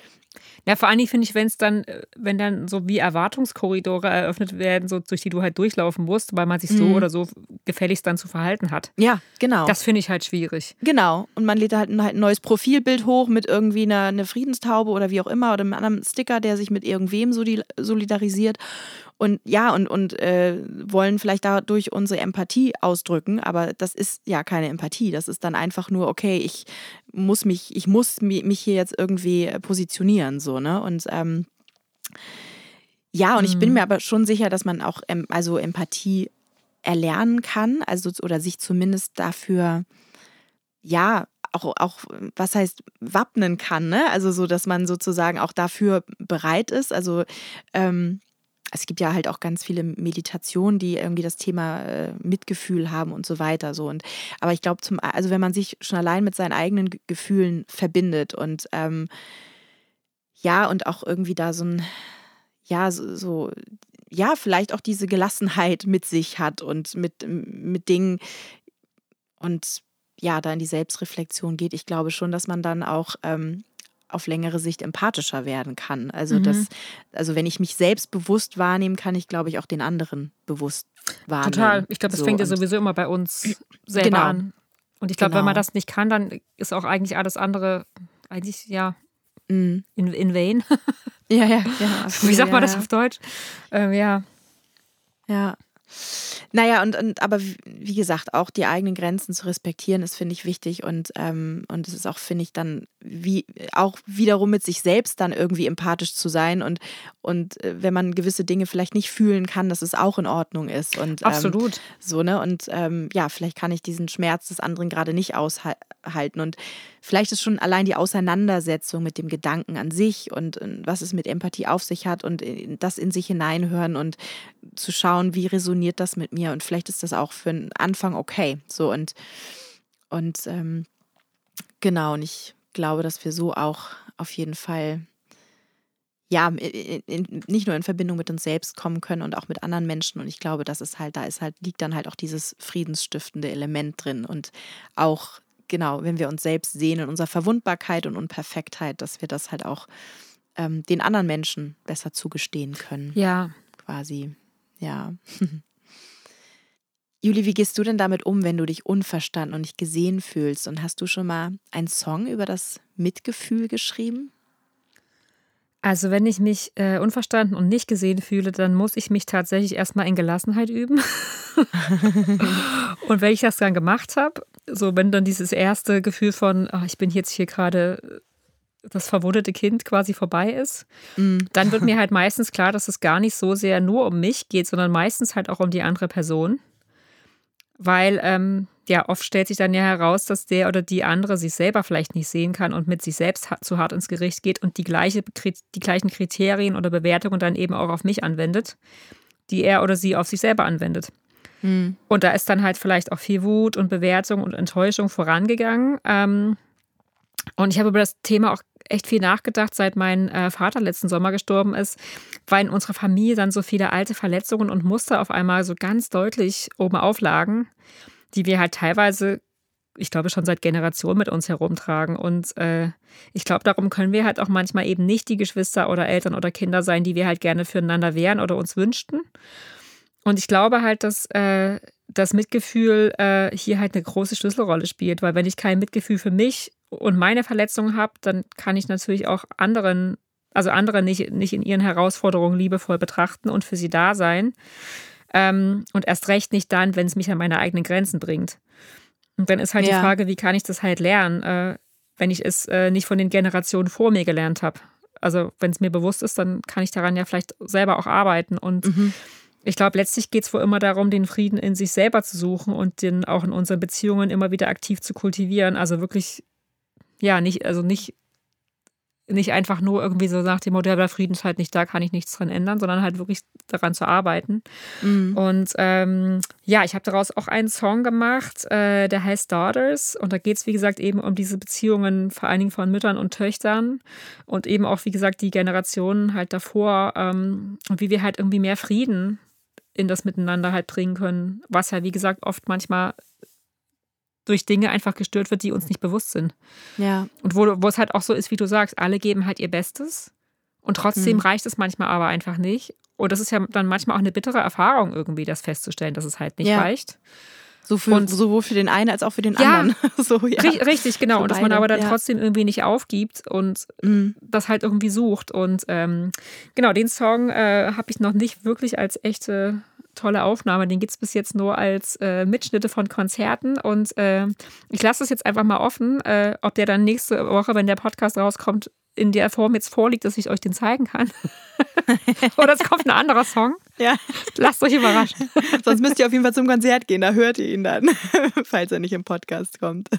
Ja, vor allen Dingen finde ich, wenn es dann, äh, wenn dann so wie Erwartungskorridore eröffnet werden, so durch die du halt durchlaufen musst, weil man sich so mhm. oder so gefälligst dann zu verhalten hat. Ja, genau. Das finde ich halt schwierig. Genau. Und man lädt halt ein, halt ein neues Profilbild hoch mit irgendwie einer, einer Friedenstaube oder wie auch immer oder einem anderen Sticker, der sich mit irgendwem solidarisiert und ja, und, und äh, wollen vielleicht dadurch unsere Empathie ausdrücken, aber das ist ja keine Empathie. Das ist dann einfach nur, okay, ich muss mich, ich muss mich hier jetzt irgendwie positionieren, so, ne? Und ähm, ja, und ich bin mhm. mir aber schon sicher, dass man auch also Empathie erlernen kann, also oder sich zumindest dafür, ja, auch, auch, was heißt, wappnen kann, ne? Also so, dass man sozusagen auch dafür bereit ist. Also ähm, es gibt ja halt auch ganz viele Meditationen, die irgendwie das Thema äh, Mitgefühl haben und so weiter. So. Und, aber ich glaube, also wenn man sich schon allein mit seinen eigenen Gefühlen verbindet und ähm, ja, und auch irgendwie da so ein, ja, so, so ja, vielleicht auch diese Gelassenheit mit sich hat und mit, mit Dingen und ja, da in die Selbstreflexion geht. Ich glaube schon, dass man dann auch ähm, auf längere Sicht empathischer werden kann. Also mhm. das, also wenn ich mich selbst bewusst wahrnehmen kann, ich glaube ich auch den anderen bewusst wahrnehmen. Total. Ich glaube, das so, fängt ja sowieso immer bei uns selber genau. an. Und ich glaube, genau. wenn man genau. das nicht kann, dann ist auch eigentlich alles andere eigentlich ja mhm. in, in vain. ja, ja, (laughs) ja. Wie sagt man das auf Deutsch? Ähm, ja. Ja. Naja, und, und aber wie gesagt, auch die eigenen Grenzen zu respektieren, ist, finde ich, wichtig. Und, ähm, und es ist auch, finde ich, dann wie auch wiederum mit sich selbst dann irgendwie empathisch zu sein. Und, und äh, wenn man gewisse Dinge vielleicht nicht fühlen kann, dass es auch in Ordnung ist. Und, ähm, Absolut. So, ne? Und ähm, ja, vielleicht kann ich diesen Schmerz des anderen gerade nicht aushalten. Und vielleicht ist schon allein die Auseinandersetzung mit dem Gedanken an sich und, und was es mit Empathie auf sich hat und das in sich hineinhören und zu schauen, wie resoniert das mit mir. Und vielleicht ist das auch für einen Anfang okay. So und, und ähm, genau, und ich glaube, dass wir so auch auf jeden Fall ja, in, in, nicht nur in Verbindung mit uns selbst kommen können und auch mit anderen Menschen. Und ich glaube, das ist halt, da ist halt, liegt dann halt auch dieses friedensstiftende Element drin. Und auch, genau, wenn wir uns selbst sehen in unserer Verwundbarkeit und Unperfektheit, dass wir das halt auch ähm, den anderen Menschen besser zugestehen können. Ja. Quasi. Ja. (laughs) Juli, wie gehst du denn damit um, wenn du dich unverstanden und nicht gesehen fühlst? Und hast du schon mal einen Song über das Mitgefühl geschrieben? Also wenn ich mich äh, unverstanden und nicht gesehen fühle, dann muss ich mich tatsächlich erstmal in Gelassenheit üben. (laughs) und wenn ich das dann gemacht habe, so wenn dann dieses erste Gefühl von, ach, ich bin jetzt hier gerade das verwundete Kind quasi vorbei ist, mm. dann wird mir (laughs) halt meistens klar, dass es gar nicht so sehr nur um mich geht, sondern meistens halt auch um die andere Person weil ähm, ja oft stellt sich dann ja heraus, dass der oder die andere sich selber vielleicht nicht sehen kann und mit sich selbst zu hart ins Gericht geht und die, gleiche, die gleichen Kriterien oder Bewertungen dann eben auch auf mich anwendet, die er oder sie auf sich selber anwendet. Mhm. Und da ist dann halt vielleicht auch viel Wut und Bewertung und Enttäuschung vorangegangen. Ähm, und ich habe über das Thema auch echt viel nachgedacht, seit mein äh, Vater letzten Sommer gestorben ist, weil in unserer Familie dann so viele alte Verletzungen und Muster auf einmal so ganz deutlich oben auflagen, die wir halt teilweise, ich glaube, schon seit Generationen mit uns herumtragen. Und äh, ich glaube, darum können wir halt auch manchmal eben nicht die Geschwister oder Eltern oder Kinder sein, die wir halt gerne füreinander wären oder uns wünschten. Und ich glaube halt, dass äh, das Mitgefühl äh, hier halt eine große Schlüsselrolle spielt, weil wenn ich kein Mitgefühl für mich und meine Verletzungen habe, dann kann ich natürlich auch anderen, also andere nicht, nicht in ihren Herausforderungen liebevoll betrachten und für sie da sein. Ähm, und erst recht nicht dann, wenn es mich an meine eigenen Grenzen bringt. Und dann ist halt ja. die Frage, wie kann ich das halt lernen, äh, wenn ich es äh, nicht von den Generationen vor mir gelernt habe. Also wenn es mir bewusst ist, dann kann ich daran ja vielleicht selber auch arbeiten und mhm ich glaube, letztlich geht es wohl immer darum, den Frieden in sich selber zu suchen und den auch in unseren Beziehungen immer wieder aktiv zu kultivieren. Also wirklich, ja, nicht, also nicht, nicht einfach nur irgendwie so nach dem Modell, der Frieden ist halt nicht da, kann ich nichts dran ändern, sondern halt wirklich daran zu arbeiten. Mhm. Und ähm, ja, ich habe daraus auch einen Song gemacht, äh, der heißt Daughters. Und da geht es, wie gesagt, eben um diese Beziehungen, vor allen Dingen von Müttern und Töchtern und eben auch, wie gesagt, die Generationen halt davor ähm, und wie wir halt irgendwie mehr Frieden in das Miteinander halt bringen können, was ja, wie gesagt, oft manchmal durch Dinge einfach gestört wird, die uns nicht bewusst sind. Ja. Und wo, wo es halt auch so ist, wie du sagst, alle geben halt ihr Bestes und trotzdem mhm. reicht es manchmal aber einfach nicht. Und das ist ja dann manchmal auch eine bittere Erfahrung irgendwie, das festzustellen, dass es halt nicht ja. reicht. So für, und, sowohl für den einen als auch für den ja, anderen. (laughs) so, ja. Richtig, genau. Für und dass beide, man aber dann ja. trotzdem irgendwie nicht aufgibt und mhm. das halt irgendwie sucht. Und ähm, genau, den Song äh, habe ich noch nicht wirklich als echte tolle Aufnahme. Den gibt es bis jetzt nur als äh, Mitschnitte von Konzerten. Und äh, ich lasse es jetzt einfach mal offen, äh, ob der dann nächste Woche, wenn der Podcast rauskommt, in der Form jetzt vorliegt, dass ich euch den zeigen kann. (laughs) Oder es kommt ein anderer Song. Ja. Lasst euch überraschen. (laughs) Sonst müsst ihr auf jeden Fall zum Konzert gehen, da hört ihr ihn dann, (laughs) falls er nicht im Podcast kommt.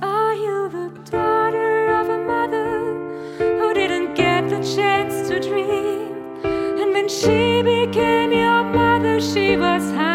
Are you the daughter of a mother who didn't get the chance to dream? When she became your mother, she was hungry.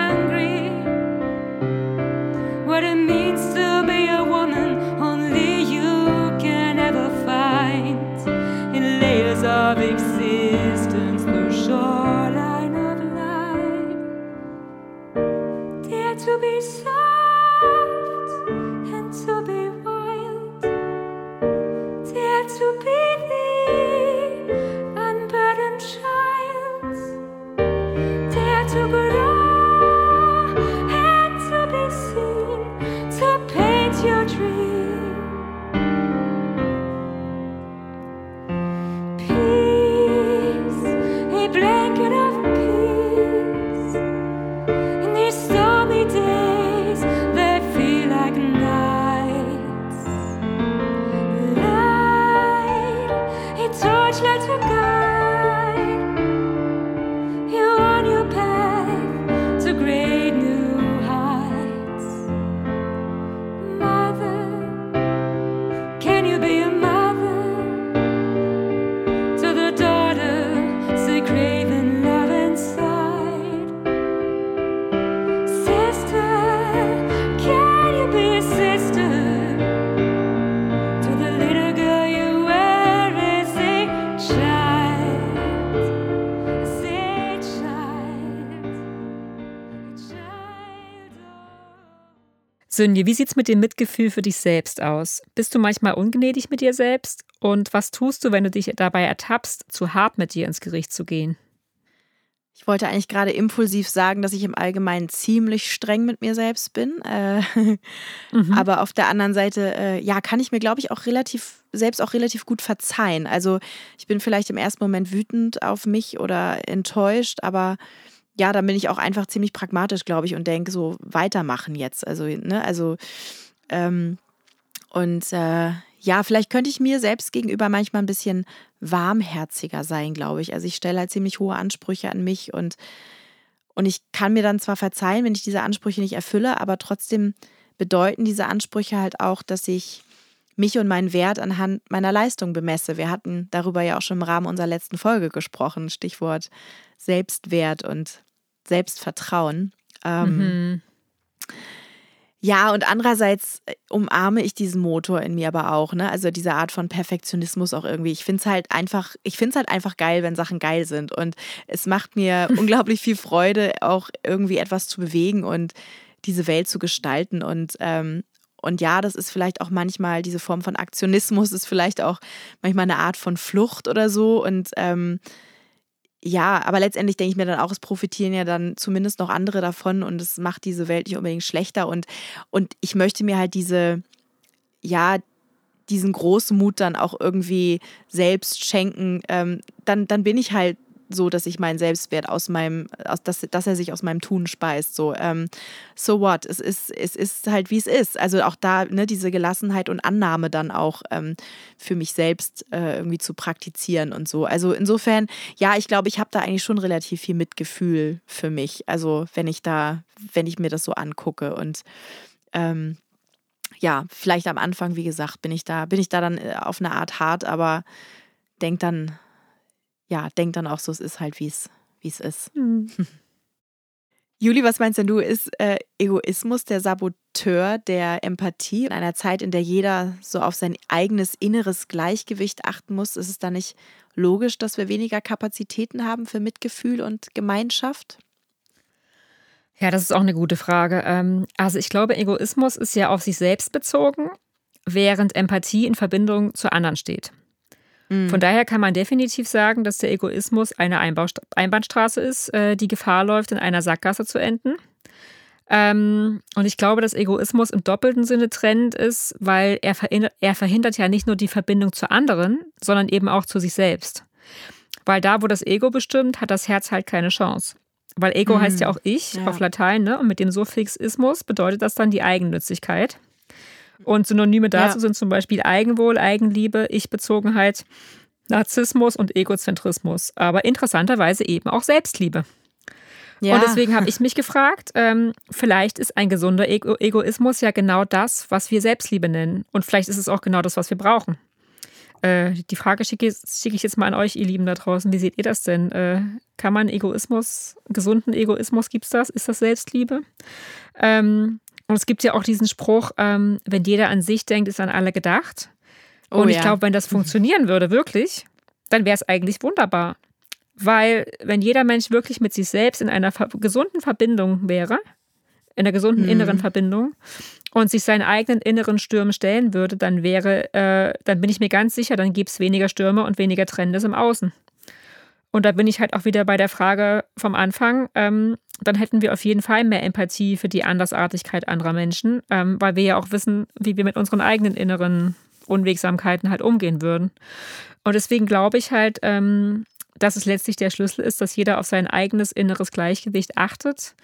Sünje, wie sieht's mit dem Mitgefühl für dich selbst aus? Bist du manchmal ungnädig mit dir selbst? Und was tust du, wenn du dich dabei ertappst, zu hart mit dir ins Gericht zu gehen? Ich wollte eigentlich gerade impulsiv sagen, dass ich im Allgemeinen ziemlich streng mit mir selbst bin. Äh, mhm. Aber auf der anderen Seite, äh, ja, kann ich mir, glaube ich, auch relativ, selbst auch relativ gut verzeihen. Also ich bin vielleicht im ersten Moment wütend auf mich oder enttäuscht, aber ja, dann bin ich auch einfach ziemlich pragmatisch, glaube ich, und denke so, weitermachen jetzt. Also, ne, also, ähm, und äh, ja, vielleicht könnte ich mir selbst gegenüber manchmal ein bisschen warmherziger sein, glaube ich. Also ich stelle halt ziemlich hohe Ansprüche an mich und, und ich kann mir dann zwar verzeihen, wenn ich diese Ansprüche nicht erfülle, aber trotzdem bedeuten diese Ansprüche halt auch, dass ich mich und meinen Wert anhand meiner Leistung bemesse. Wir hatten darüber ja auch schon im Rahmen unserer letzten Folge gesprochen, Stichwort Selbstwert und Selbstvertrauen. Ähm, mhm. Ja, und andererseits äh, umarme ich diesen Motor in mir aber auch, ne? Also diese Art von Perfektionismus auch irgendwie. Ich finde es halt einfach, ich finde es halt einfach geil, wenn Sachen geil sind. Und es macht mir (laughs) unglaublich viel Freude, auch irgendwie etwas zu bewegen und diese Welt zu gestalten. Und, ähm, und ja, das ist vielleicht auch manchmal, diese Form von Aktionismus ist vielleicht auch manchmal eine Art von Flucht oder so. Und ähm, ja, aber letztendlich denke ich mir dann auch, es profitieren ja dann zumindest noch andere davon und es macht diese Welt nicht unbedingt schlechter. Und, und ich möchte mir halt diese, ja, diesen großen Mut dann auch irgendwie selbst schenken. Ähm, dann, dann bin ich halt so, dass ich meinen Selbstwert aus meinem, aus, dass, dass er sich aus meinem Tun speist. So, ähm, so what? Es ist, es ist halt, wie es ist. Also auch da, ne, diese Gelassenheit und Annahme dann auch ähm, für mich selbst äh, irgendwie zu praktizieren und so. Also insofern, ja, ich glaube, ich habe da eigentlich schon relativ viel Mitgefühl für mich. Also wenn ich da, wenn ich mir das so angucke und ähm, ja, vielleicht am Anfang, wie gesagt, bin ich da, bin ich da dann äh, auf eine Art hart, aber denk dann ja, denk dann auch so, es ist halt, wie es ist. Mhm. (laughs) Juli, was meinst denn du, ist äh, Egoismus der Saboteur der Empathie in einer Zeit, in der jeder so auf sein eigenes inneres Gleichgewicht achten muss? Ist es da nicht logisch, dass wir weniger Kapazitäten haben für Mitgefühl und Gemeinschaft? Ja, das ist auch eine gute Frage. Ähm, also ich glaube, Egoismus ist ja auf sich selbst bezogen, während Empathie in Verbindung zu anderen steht. Mhm. Von daher kann man definitiv sagen, dass der Egoismus eine Einbahnstraße ist, äh, die Gefahr läuft, in einer Sackgasse zu enden. Ähm, und ich glaube, dass Egoismus im doppelten Sinne trennend ist, weil er verhindert, er verhindert ja nicht nur die Verbindung zu anderen, sondern eben auch zu sich selbst. Weil da, wo das Ego bestimmt, hat das Herz halt keine Chance. Weil Ego mhm. heißt ja auch ich ja. auf Latein, ne? Und mit dem Suffixismus bedeutet das dann die Eigennützigkeit. Und Synonyme dazu ja. sind zum Beispiel Eigenwohl, Eigenliebe, Ich-Bezogenheit, Narzissmus und Egozentrismus. Aber interessanterweise eben auch Selbstliebe. Ja. Und deswegen habe ich mich gefragt, ähm, vielleicht ist ein gesunder Ego Egoismus ja genau das, was wir Selbstliebe nennen. Und vielleicht ist es auch genau das, was wir brauchen. Äh, die Frage schicke, schicke, ich jetzt mal an euch, ihr Lieben da draußen. Wie seht ihr das denn? Äh, kann man Egoismus, gesunden Egoismus, gibt es das? Ist das Selbstliebe? Ähm, und es gibt ja auch diesen Spruch, ähm, wenn jeder an sich denkt, ist an alle gedacht. Oh, und ich ja. glaube, wenn das funktionieren würde, wirklich, dann wäre es eigentlich wunderbar. Weil wenn jeder Mensch wirklich mit sich selbst in einer gesunden Verbindung wäre, in einer gesunden Mhm. inneren Verbindung und sich seinen eigenen inneren Stürmen stellen würde, dann wäre, äh, dann bin ich mir ganz sicher, dann gäbe es weniger Stürme und weniger Trennendes im Außen. Und da bin ich halt auch wieder bei der Frage vom Anfang. Ähm, dann hätten wir auf jeden Fall mehr Empathie für die Andersartigkeit anderer Menschen, ähm, weil wir ja auch wissen, wie wir mit unseren eigenen inneren Unwegsamkeiten halt umgehen würden. Und deswegen glaube ich halt, ähm, dass es letztlich der Schlüssel ist, dass jeder auf sein eigenes inneres Gleichgewicht achtet.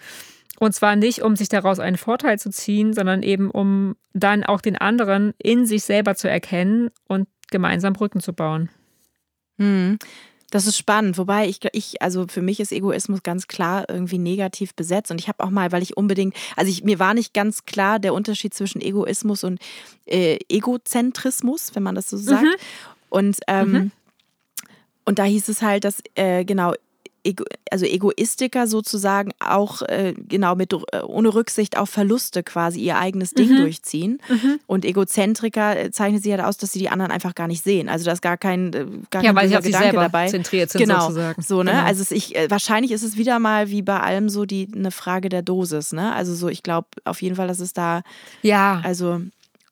Und zwar nicht, um sich daraus einen Vorteil zu ziehen, sondern eben, um dann auch den anderen in sich selber zu erkennen und gemeinsam Brücken zu bauen. Hm. Das ist spannend, wobei ich, ich, also für mich ist Egoismus ganz klar irgendwie negativ besetzt. Und ich habe auch mal, weil ich unbedingt, also ich, mir war nicht ganz klar der Unterschied zwischen Egoismus und äh, Egozentrismus, wenn man das so sagt. Und, ähm, Mhm. und da hieß es halt, dass äh, genau, Ego, also Egoistiker sozusagen auch äh, genau mit äh, ohne Rücksicht auf Verluste quasi ihr eigenes Ding Mhm. durchziehen. Und Egozentriker äh, zeichnet sich halt aus, dass sie die anderen einfach gar nicht sehen. Also da ist gar kein, äh, gar Ja, kein weil sie auf sich Gedanke selber dabei. zentriert sind, genau, sozusagen. So, ne? Genau. Also ich, wahrscheinlich ist es wieder mal wie bei allem so die eine Frage der Dosis, ne? Also so, ich glaube auf jeden Fall, dass es da, Ja, also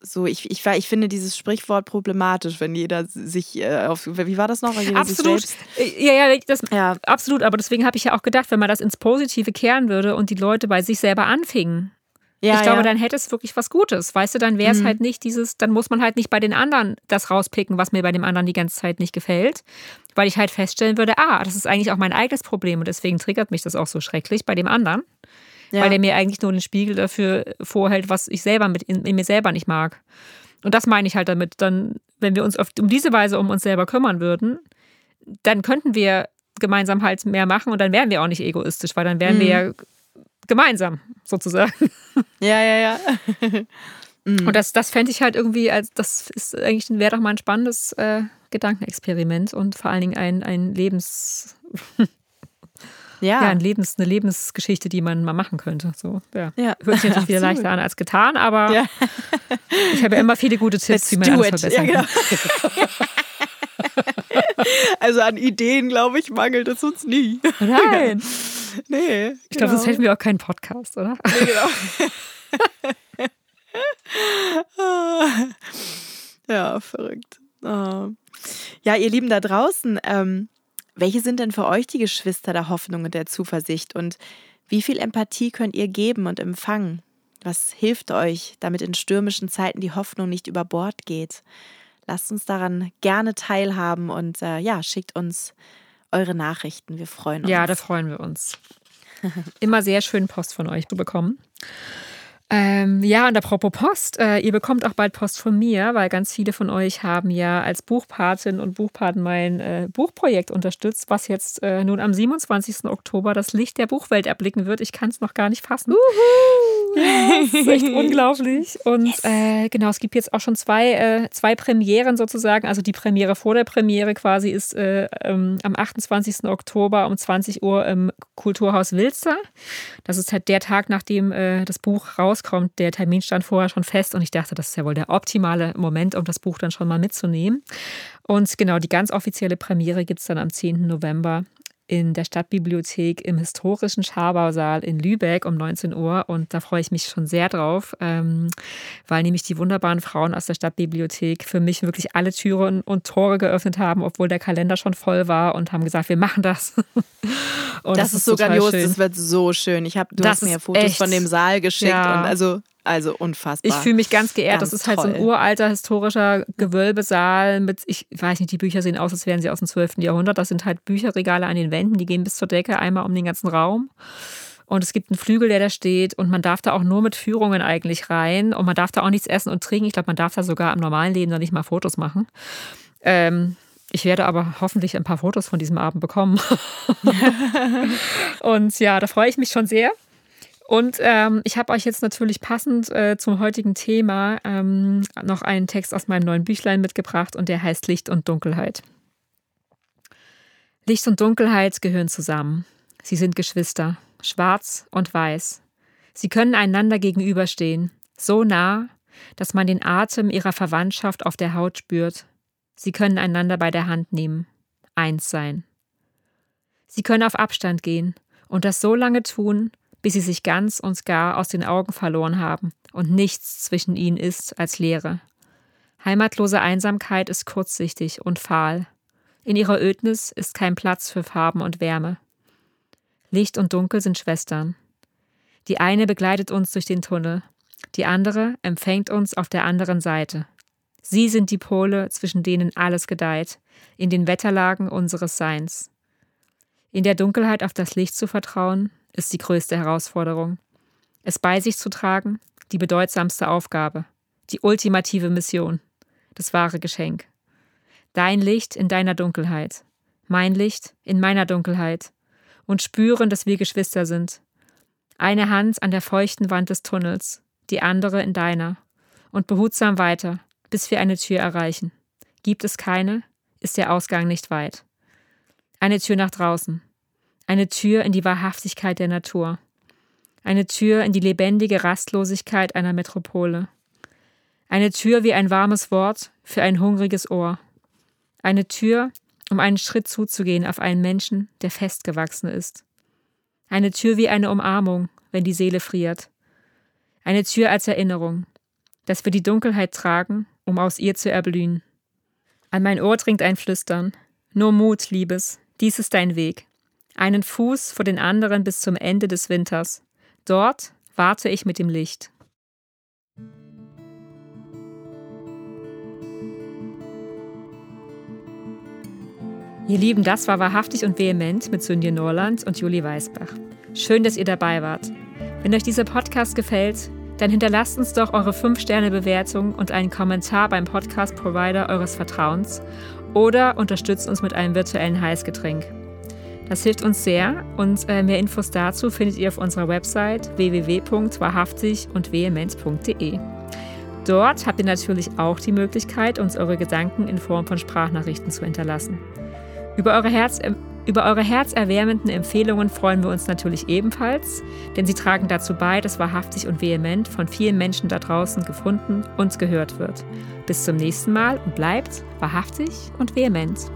so, ich, ich, ich finde dieses Sprichwort problematisch, wenn jeder sich äh, auf, wie war das noch? Absolut. Selbst, Ja, ja, das, ja, absolut. Aber deswegen habe ich ja auch gedacht, wenn man das ins Positive kehren würde und die Leute bei sich selber anfingen, ja, ich glaube, ja. dann hätte es wirklich was Gutes. Weißt du, dann wäre es Mhm. halt nicht dieses, dann muss man halt nicht bei den anderen das rauspicken, was mir bei dem anderen die ganze Zeit nicht gefällt. Weil ich halt feststellen würde, ah, das ist eigentlich auch mein eigenes Problem und deswegen triggert mich das auch so schrecklich bei dem anderen. Ja. Weil der mir eigentlich nur den Spiegel dafür vorhält, was ich selber mit in, in mir selber nicht mag. Und das meine ich halt damit, dann, wenn wir uns auf, um diese Weise um uns selber kümmern würden, dann könnten wir gemeinsam halt mehr machen und dann wären wir auch nicht egoistisch, weil dann wären wir ja gemeinsam sozusagen. ja, ja, ja. (laughs) Und das, das fände ich halt irgendwie, als das ist eigentlich wäre doch mal ein spannendes äh, Gedankenexperiment und vor allen Dingen ein, ein Lebens, (laughs) Ja, ja, ein Lebens, eine Lebensgeschichte, die man mal machen könnte. So, ja. Ja, Hört sich natürlich (laughs) wieder leichter an als getan, aber Ja. ich habe ja immer viele gute Tipps, Let's wie man alles it. verbessern Ja, kann. (laughs) Also an Ideen, glaube ich, mangelt es uns nie. Nein. (laughs) Nee. Ich glaube, sonst hätten wir auch keinen Podcast, oder? Ja, verrückt. Oh. Ja, ihr Lieben da draußen, ähm, welche sind denn für euch die Geschwister der Hoffnung und der Zuversicht? Und wie viel Empathie könnt ihr geben und empfangen? Was hilft euch, damit in stürmischen Zeiten die Hoffnung nicht über Bord geht? Lasst uns daran gerne teilhaben und äh, ja, schickt uns eure Nachrichten. Wir freuen uns. Ja, da freuen wir uns. (laughs) Immer sehr schön Post von euch bekommen. Ähm, ja, und apropos Post, äh, ihr bekommt auch bald Post von mir, weil ganz viele von euch haben ja als Buchpatin und Buchpaten mein äh, Buchprojekt unterstützt, was jetzt äh, nun am 27. Oktober das Licht der Buchwelt erblicken wird. Ich kann es noch gar nicht fassen. Ja, das ist echt unglaublich. Und äh, genau, es gibt jetzt auch schon zwei, äh, zwei Premieren sozusagen. Also die Premiere vor der Premiere quasi ist äh, ähm, am 28. Oktober um 20 Uhr im Kulturhaus Wilster. Das ist halt der Tag, nachdem äh, das Buch rauskommt. Der Termin stand vorher schon fest und ich dachte, das ist ja wohl der optimale Moment, um das Buch dann schon mal mitzunehmen. Und genau, die ganz offizielle Premiere gibt es dann am 10. November in der Stadtbibliothek im historischen Schabausaal in Lübeck um 19 Uhr. Und da freue ich mich schon sehr drauf, ähm, weil nämlich die wunderbaren Frauen aus der Stadtbibliothek für mich wirklich alle Türen und Tore geöffnet haben, obwohl der Kalender schon voll war und haben gesagt, wir machen das. (laughs) Und das, ist so grandios, schön. das wird so schön. Ich hab, du Das hast mir Fotos echt- von dem Saal geschickt Ja. und also, also unfassbar. Ich fühle mich ganz geehrt. Ganz das ist halt so ein toll. uralter historischer Gewölbesaal mit, ich weiß nicht, die Bücher sehen aus, als wären sie aus dem 12. Jahrhundert. Das sind halt Bücherregale an den Wänden, die gehen bis zur Decke, einmal um den ganzen Raum. Und es gibt einen Flügel, der da steht und man darf da auch nur mit Führungen eigentlich rein und man darf da auch nichts essen und trinken. Ich glaube, man darf da sogar im normalen Leben noch nicht mal Fotos machen. Ähm, ich werde aber hoffentlich ein paar Fotos von diesem Abend bekommen. (laughs) (laughs) und ja, da freue ich mich schon sehr. Und ähm, ich habe euch jetzt natürlich passend äh, zum heutigen Thema ähm, noch einen Text aus meinem neuen Büchlein mitgebracht und der heißt Licht und Dunkelheit. Licht und Dunkelheit gehören zusammen. Sie sind Geschwister, schwarz und weiß. Sie können einander gegenüberstehen, so nah, dass man den Atem ihrer Verwandtschaft auf der Haut spürt. Sie können einander bei der Hand nehmen, eins sein. Sie können auf Abstand gehen und das so lange tun, bis sie sich ganz und gar aus den Augen verloren haben und nichts zwischen ihnen ist als Leere. Heimatlose Einsamkeit ist kurzsichtig und fahl. In ihrer Ödnis ist kein Platz für Farben und Wärme. Licht und Dunkel sind Schwestern. Die eine begleitet uns durch den Tunnel, die andere empfängt uns auf der anderen Seite. Sie sind die Pole, zwischen denen alles gedeiht, in den Wetterlagen unseres Seins. In der Dunkelheit auf das Licht zu vertrauen, ist die größte Herausforderung. Es bei sich zu tragen, die bedeutsamste Aufgabe, die ultimative Mission, das wahre Geschenk. Dein Licht in deiner Dunkelheit, mein Licht in meiner Dunkelheit und spüren, dass wir Geschwister sind. Eine Hand an der feuchten Wand des Tunnels, die andere in deiner, und behutsam weiter, bis wir eine Tür erreichen. Gibt es keine, ist der Ausgang nicht weit. Eine Tür nach draußen, eine Tür in die Wahrhaftigkeit der Natur, eine Tür in die lebendige Rastlosigkeit einer Metropole, eine Tür wie ein warmes Wort für ein hungriges Ohr, eine Tür, um einen Schritt zuzugehen auf einen Menschen, der festgewachsen ist, eine Tür wie eine Umarmung, wenn die Seele friert, eine Tür als Erinnerung, dass wir die Dunkelheit tragen, um aus ihr zu erblühen. An mein Ohr dringt ein Flüstern. Nur Mut, Liebes, dies ist dein Weg. Einen Fuß vor den anderen bis zum Ende des Winters. Dort warte ich mit dem Licht. Ihr Lieben, das war wahrhaftig und vehement mit Sünje Norland und Julie Weisbach. Schön, dass ihr dabei wart. Wenn euch dieser Podcast gefällt, dann hinterlasst uns doch eure 5-Sterne-Bewertung und einen Kommentar beim Podcast-Provider eures Vertrauens oder unterstützt uns mit einem virtuellen Heißgetränk. Das hilft uns sehr und äh, mehr Infos dazu findet ihr auf unserer Website www.wahrhaftig und vehement.de. Dort habt ihr natürlich auch die Möglichkeit, uns eure Gedanken in Form von Sprachnachrichten zu hinterlassen. Über eure Herz über eure herzerwärmenden Empfehlungen freuen wir uns natürlich ebenfalls, denn sie tragen dazu bei, dass wahrhaftig und vehement von vielen Menschen da draußen gefunden und gehört wird. Bis zum nächsten Mal und bleibt wahrhaftig und vehement.